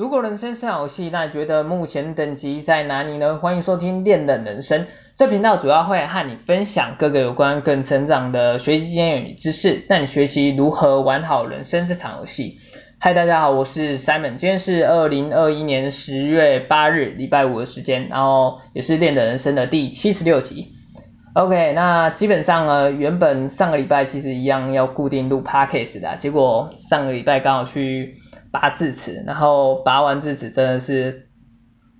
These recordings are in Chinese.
如果人生是场游戏，那你觉得目前等级在哪里呢？欢迎收听练的人生，这频道主要会和你分享各个有关个人成长的学习经验与知识，带你学习如何玩好人生这场游戏。嗨，大家好，我是 Simon，今天是二零二一年十月八日礼拜五的时间，然后也是练的人生的第七十六集。OK，那基本上呢，原本上个礼拜其实一样要固定录 Podcast 的，结果上个礼拜刚好去。拔智齿，然后拔完智齿真的是，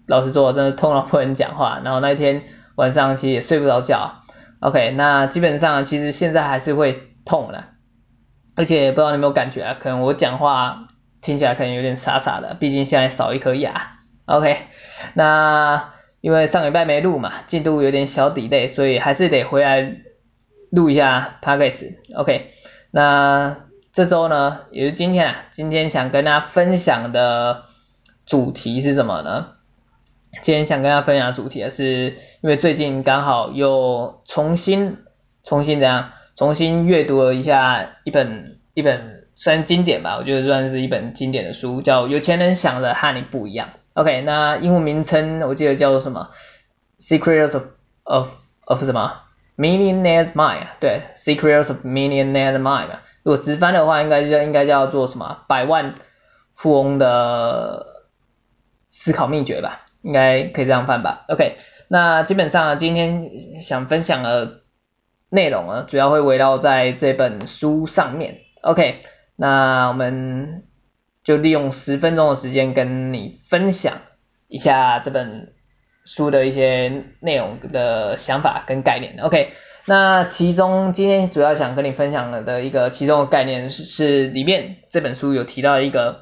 老实说，真的痛到不能讲话。然后那一天晚上其实也睡不着觉。OK，那基本上其实现在还是会痛的，而且不知道你有没有感觉啊？可能我讲话听起来可能有点傻傻的，毕竟现在少一颗牙。OK，那因为上礼拜没录嘛，进度有点小 delay，所以还是得回来录一下 Podcast。OK，那。这周呢，也是今天啊，今天想跟大家分享的主题是什么呢？今天想跟大家分享的主题是，因为最近刚好又重新、重新怎样，重新阅读了一下一本一本算经典吧，我觉得算是一本经典的书，叫《有钱人想的和你不一样》。OK，那英文名称我记得叫做什么？Secrets of of of 什么 Millionaire's Mind，对，Secrets of Millionaire's Mind。如果直翻的话，应该叫应该叫做什么？百万富翁的思考秘诀吧，应该可以这样翻吧。OK，那基本上今天想分享的内容呢，主要会围绕在这本书上面。OK，那我们就利用十分钟的时间跟你分享一下这本书的一些内容的想法跟概念。OK。那其中今天主要想跟你分享的一个其中的概念是，是里面这本书有提到一个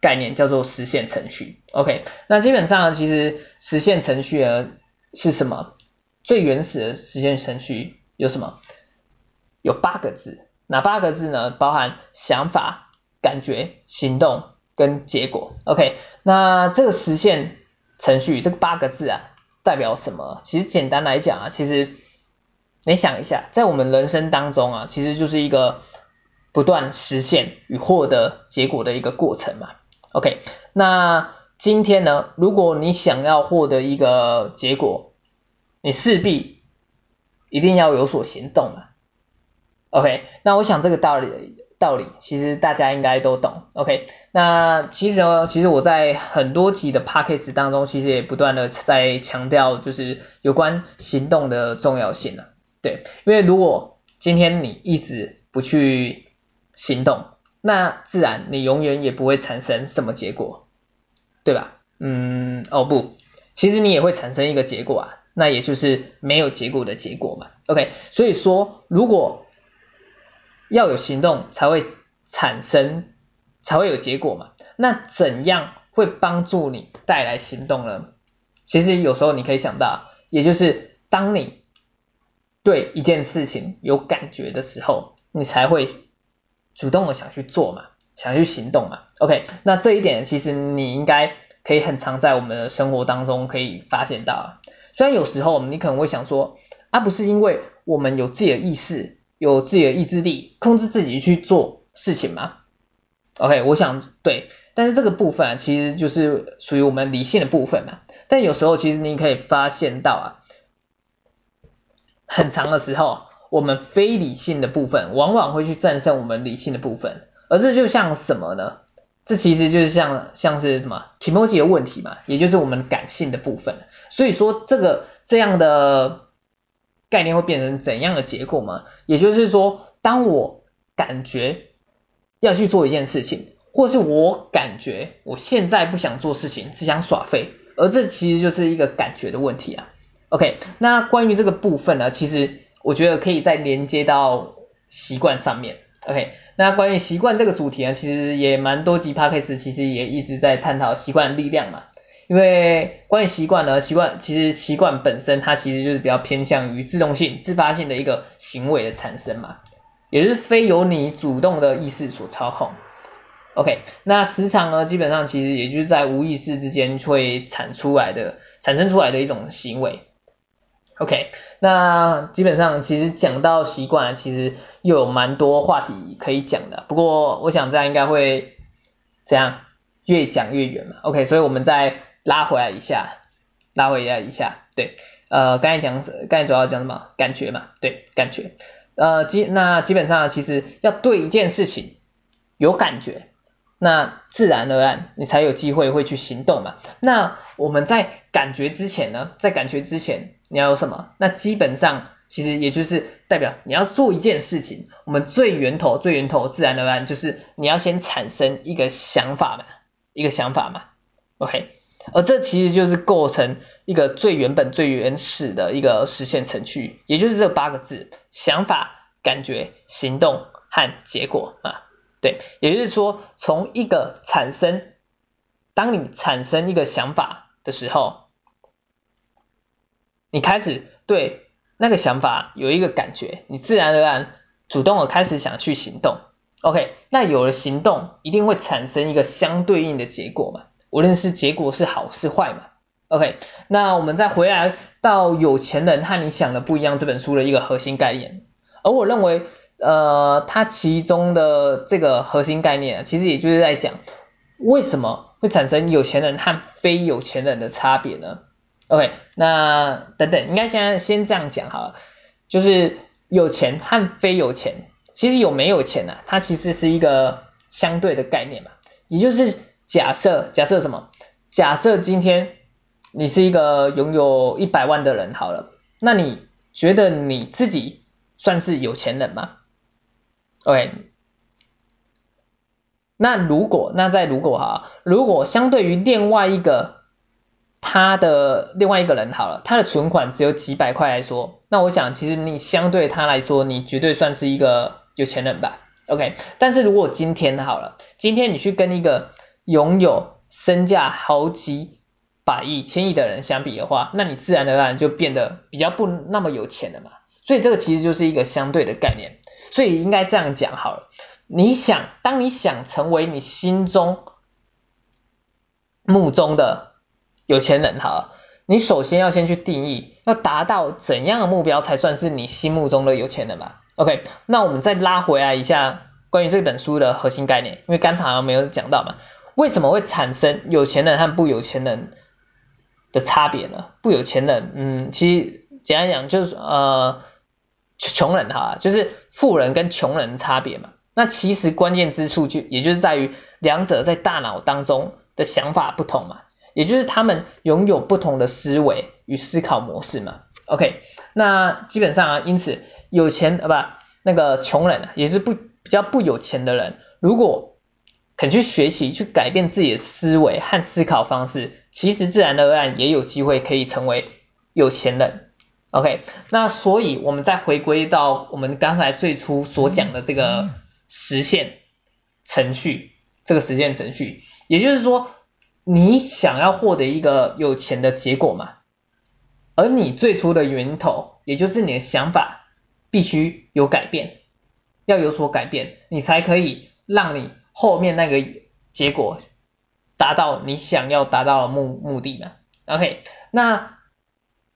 概念叫做实现程序。OK，那基本上其实实现程序呢是什么？最原始的实现程序有什么？有八个字，哪八个字呢？包含想法、感觉、行动跟结果。OK，那这个实现程序这个八个字啊。代表什么？其实简单来讲啊，其实你想一下，在我们人生当中啊，其实就是一个不断实现与获得结果的一个过程嘛。OK，那今天呢，如果你想要获得一个结果，你势必一定要有所行动嘛。OK，那我想这个道理。道理其实大家应该都懂，OK？那其实呢，其实我在很多集的 Podcast 当中，其实也不断的在强调，就是有关行动的重要性了，对，因为如果今天你一直不去行动，那自然你永远也不会产生什么结果，对吧？嗯，哦不，其实你也会产生一个结果啊，那也就是没有结果的结果嘛，OK？所以说，如果要有行动才会产生，才会有结果嘛。那怎样会帮助你带来行动呢？其实有时候你可以想到，也就是当你对一件事情有感觉的时候，你才会主动的想去做嘛，想去行动嘛。OK，那这一点其实你应该可以很常在我们的生活当中可以发现到。虽然有时候你可能会想说，啊不是因为我们有自己的意识。有自己的意志力，控制自己去做事情吗？OK，我想对，但是这个部分啊，其实就是属于我们理性的部分嘛。但有时候其实你可以发现到啊，很长的时候，我们非理性的部分往往会去战胜我们理性的部分，而这就像什么呢？这其实就是像像是什么気持ち的问题嘛，也就是我们感性的部分。所以说这个这样的。概念会变成怎样的结果吗？也就是说，当我感觉要去做一件事情，或是我感觉我现在不想做事情，只想耍废，而这其实就是一个感觉的问题啊。OK，那关于这个部分呢，其实我觉得可以再连接到习惯上面。OK，那关于习惯这个主题呢，其实也蛮多集 Podcast 其实也一直在探讨习惯力量嘛。因为关于习惯呢，习惯其实习惯本身它其实就是比较偏向于自动性、自发性的一个行为的产生嘛，也是非由你主动的意识所操控。OK，那时常呢，基本上其实也就是在无意识之间会产出来的、产生出来的一种行为。OK，那基本上其实讲到习惯，其实又有蛮多话题可以讲的。不过我想这样应该会这样越讲越远嘛。OK，所以我们在拉回来一下，拉回来一下，对，呃，刚才讲，刚才主要讲什么？感觉嘛，对，感觉，呃，基那基本上其实要对一件事情有感觉，那自然而然你才有机会会去行动嘛。那我们在感觉之前呢，在感觉之前你要有什么？那基本上。其实也就是代表你要做一件事情，我们最源头、最源头，自然而然就是你要先产生一个想法嘛，一个想法嘛，OK，而这其实就是构成一个最原本、最原始的一个实现程序，也就是这八个字：想法、感觉、行动和结果啊，对，也就是说，从一个产生，当你产生一个想法的时候，你开始对。那个想法有一个感觉，你自然而然主动的开始想去行动，OK，那有了行动，一定会产生一个相对应的结果嘛，无论是结果是好是坏嘛，OK，那我们再回来到有钱人和你想的不一样这本书的一个核心概念，而我认为，呃，它其中的这个核心概念，其实也就是在讲为什么会产生有钱人和非有钱人的差别呢？OK，那等等，应该先先这样讲好了，就是有钱和非有钱，其实有没有钱啊，它其实是一个相对的概念嘛，也就是假设假设什么？假设今天你是一个拥有一百万的人好了，那你觉得你自己算是有钱人吗？OK，那如果那再如果哈，如果相对于另外一个。他的另外一个人好了，他的存款只有几百块来说，那我想其实你相对他来说，你绝对算是一个有钱人吧，OK。但是如果今天好了，今天你去跟一个拥有身价好几百亿、千亿的人相比的话，那你自然而然就变得比较不那么有钱了嘛。所以这个其实就是一个相对的概念，所以应该这样讲好了。你想，当你想成为你心中目中的。有钱人哈，你首先要先去定义，要达到怎样的目标才算是你心目中的有钱人嘛？OK，那我们再拉回来一下关于这本书的核心概念，因为刚才好像没有讲到嘛，为什么会产生有钱人和不有钱人的差别呢？不有钱人，嗯，其实简单讲就是呃穷人哈，就是富人跟穷人的差别嘛。那其实关键之处就也就是在于两者在大脑当中的想法不同嘛。也就是他们拥有不同的思维与思考模式嘛，OK，那基本上啊，因此有钱啊不，那个穷人啊，也是不比较不有钱的人，如果肯去学习去改变自己的思维和思考方式，其实自然而然也有机会可以成为有钱人，OK，那所以我们再回归到我们刚才最初所讲的这个实现程序，这个实现程序，也就是说。你想要获得一个有钱的结果嘛？而你最初的源头，也就是你的想法，必须有改变，要有所改变，你才可以让你后面那个结果达到你想要达到的目目的呢？OK，那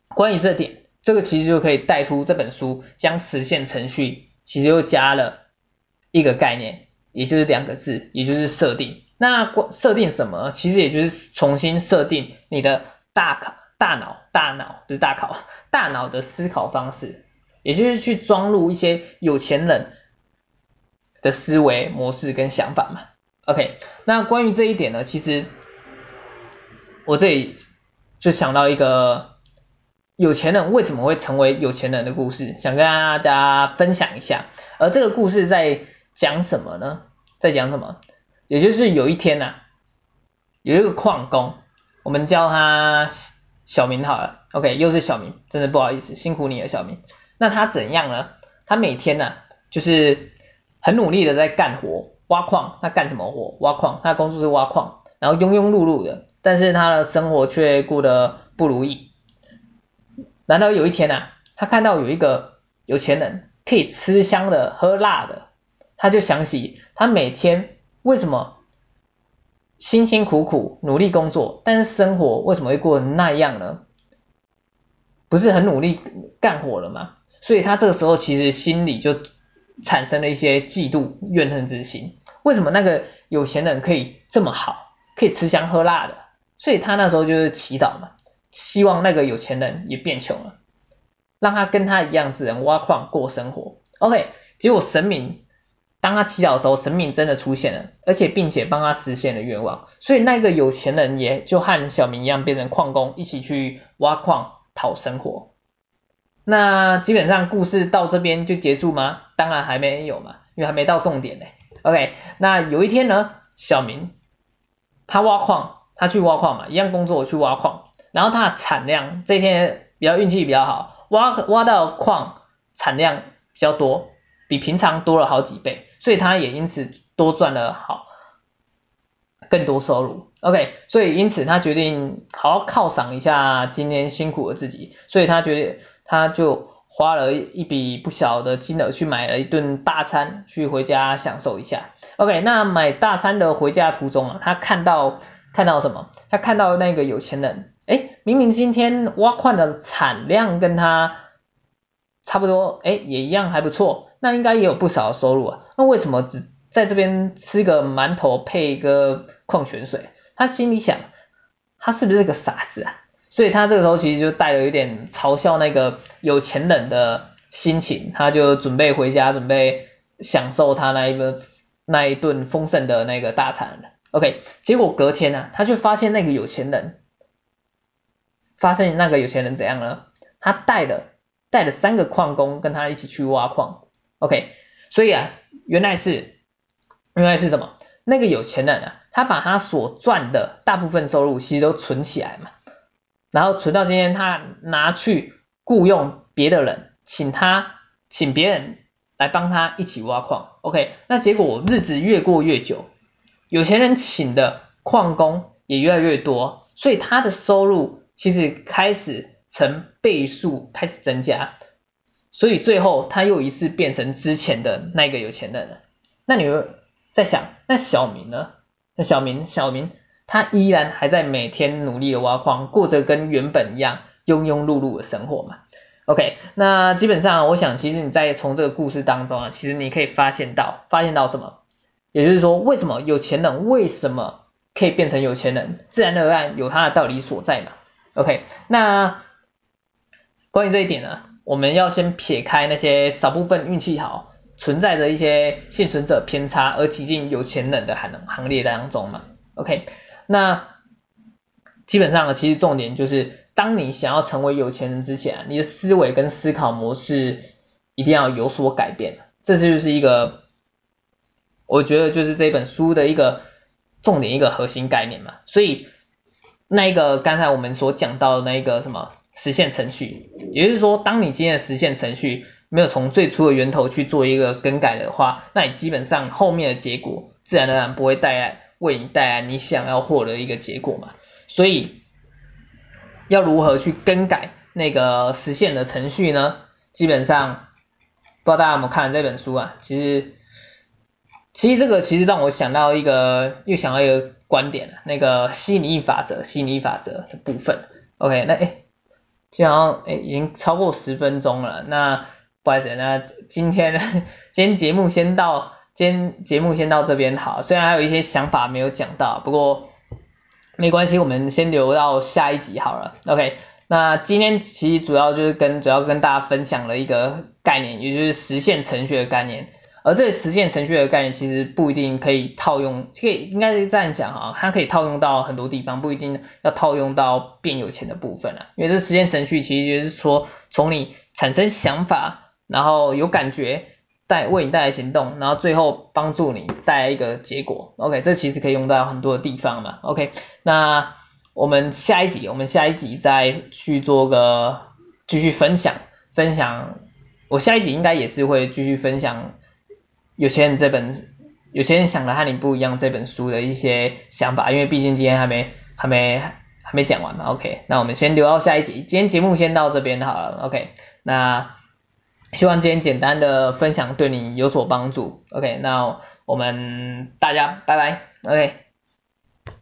关于这点，这个其实就可以带出这本书将实现程序，其实又加了一个概念，也就是两个字，也就是设定。那设定什么？其实也就是重新设定你的大考、大脑、大脑不是大考，大脑的思考方式，也就是去装入一些有钱人的思维模式跟想法嘛。OK，那关于这一点呢，其实我这里就想到一个有钱人为什么会成为有钱人的故事，想跟大家分享一下。而这个故事在讲什么呢？在讲什么？也就是有一天呢、有一个矿工，我们叫他小明好了，OK，又是小明，真的不好意思，辛苦你了，小明。那他怎样呢？他每天呢、就是很努力的在干活，挖矿。他干什么活？挖矿。他工作是挖矿，然后庸庸碌碌的，但是他的生活却过得不如意。然后有一天呐、啊，他看到有一个有钱人可以吃香的喝辣的，他就想起他每天。为什么辛辛苦苦努力工作，但是生活为什么会过得那样呢？不是很努力干活了吗？所以他这个时候其实心里就产生了一些嫉妒、怨恨之心。为什么那个有钱人可以这么好，可以吃香喝辣的，所以他那时候就是祈祷嘛，希望那个有钱人也变穷了，让他跟他一样只能挖矿过生活。OK，结果神明当他祈祷的时候，神明真的出现了，而且并且帮他实现了愿望，所以那个有钱人也就和小明一样变成矿工，一起去挖矿讨生活。那基本上故事到这边就结束吗？当然还没有嘛，因为还没到重点呢。OK，那有一天呢，小明他挖矿，他去挖矿嘛，一样工作去挖矿，然后他的产量这一天比较运气比较好，挖挖到矿产量比较多，比平常多了好几倍，所以他也因此多赚了好更多收入。OK，所以因此他决定好好犒赏一下今天辛苦的自己，所以他决定。他就花了一笔不小的金额去买了一顿大餐，去回家享受一下。OK，那买大餐的回家途中啊，他看到看到什么？他看到那个有钱人，诶，明明今天挖矿的产量跟他差不多，诶，也一样还不错，那应该也有不少收入啊。那为什么只在这边吃个馒头配一个矿泉水？他心里想，他是不是个傻子啊？所以他这个时候其实就带了有点嘲笑那个有钱人的心情，他就准备回家，准备享受他那一顿那一顿丰盛的那个大餐。OK，结果隔天呢、啊，他就发现那个有钱人，发现那个有钱人怎样了？他带了带了三个矿工跟他一起去挖矿。OK，所以啊，原来是原来是什么？那个有钱人啊，他把他所赚的大部分收入其实都存起来嘛。然后存到今天，他拿去雇佣别的人，请他请别人来帮他一起挖矿。OK，那结果日子越过越久，有钱人请的矿工也越来越多，所以他的收入其实开始成倍数开始增加，所以最后他又一次变成之前的那个有钱人。那你会在想，那小明呢？那小明，小明。他依然还在每天努力的挖矿，过着跟原本一样庸庸碌碌的生活嘛。OK，那基本上我想，其实你在从这个故事当中啊，其实你可以发现到，发现到什么？也就是说，为什么有钱人为什么可以变成有钱人？自然而然有他的道理所在嘛。OK，那关于这一点呢，我们要先撇开那些少部分运气好，存在着一些幸存者偏差而挤进有钱人的行行列当中嘛。OK。那基本上，其实重点就是，当你想要成为有钱人之前，你的思维跟思考模式一定要有所改变。这就是一个，我觉得就是这本书的一个重点，一个核心概念嘛。所以那一个刚才我们所讲到的那一个什么实现程序，也就是说，当你今天的实现程序没有从最初的源头去做一个更改的话，那你基本上后面的结果自然而然不会带来。为你带来你想要获得一个结果嘛，所以要如何去更改那个实现的程序呢？基本上不知道大家有没有看这本书啊？其实其实这个其实让我想到一个又想到一个观点了，那个吸引力法则，吸引力法则的部分。OK，那诶，基本上诶已经超过十分钟了，那不好意思，那今天 今天节目先到。今天节目先到这边好，虽然还有一些想法没有讲到，不过没关系，我们先留到下一集好了。OK，那今天其实主要就是跟主要跟大家分享了一个概念，也就是实现程序的概念。而这实现程序的概念其实不一定可以套用，可以应该是这样讲哈，它可以套用到很多地方，不一定要套用到变有钱的部分了。因为这实现程序其实就是说，从你产生想法，然后有感觉。带为你带来行动，然后最后帮助你带来一个结果。OK，这其实可以用到很多的地方嘛。OK，那我们下一集，我们下一集再去做个继续分享，分享。我下一集应该也是会继续分享有钱人这本，有钱人想的和你不一样这本书的一些想法，因为毕竟今天还没还没还没讲完嘛。OK，那我们先留到下一集，今天节目先到这边好了。OK，那。希望今天简单的分享对你有所帮助。OK，那我们大家拜拜。OK。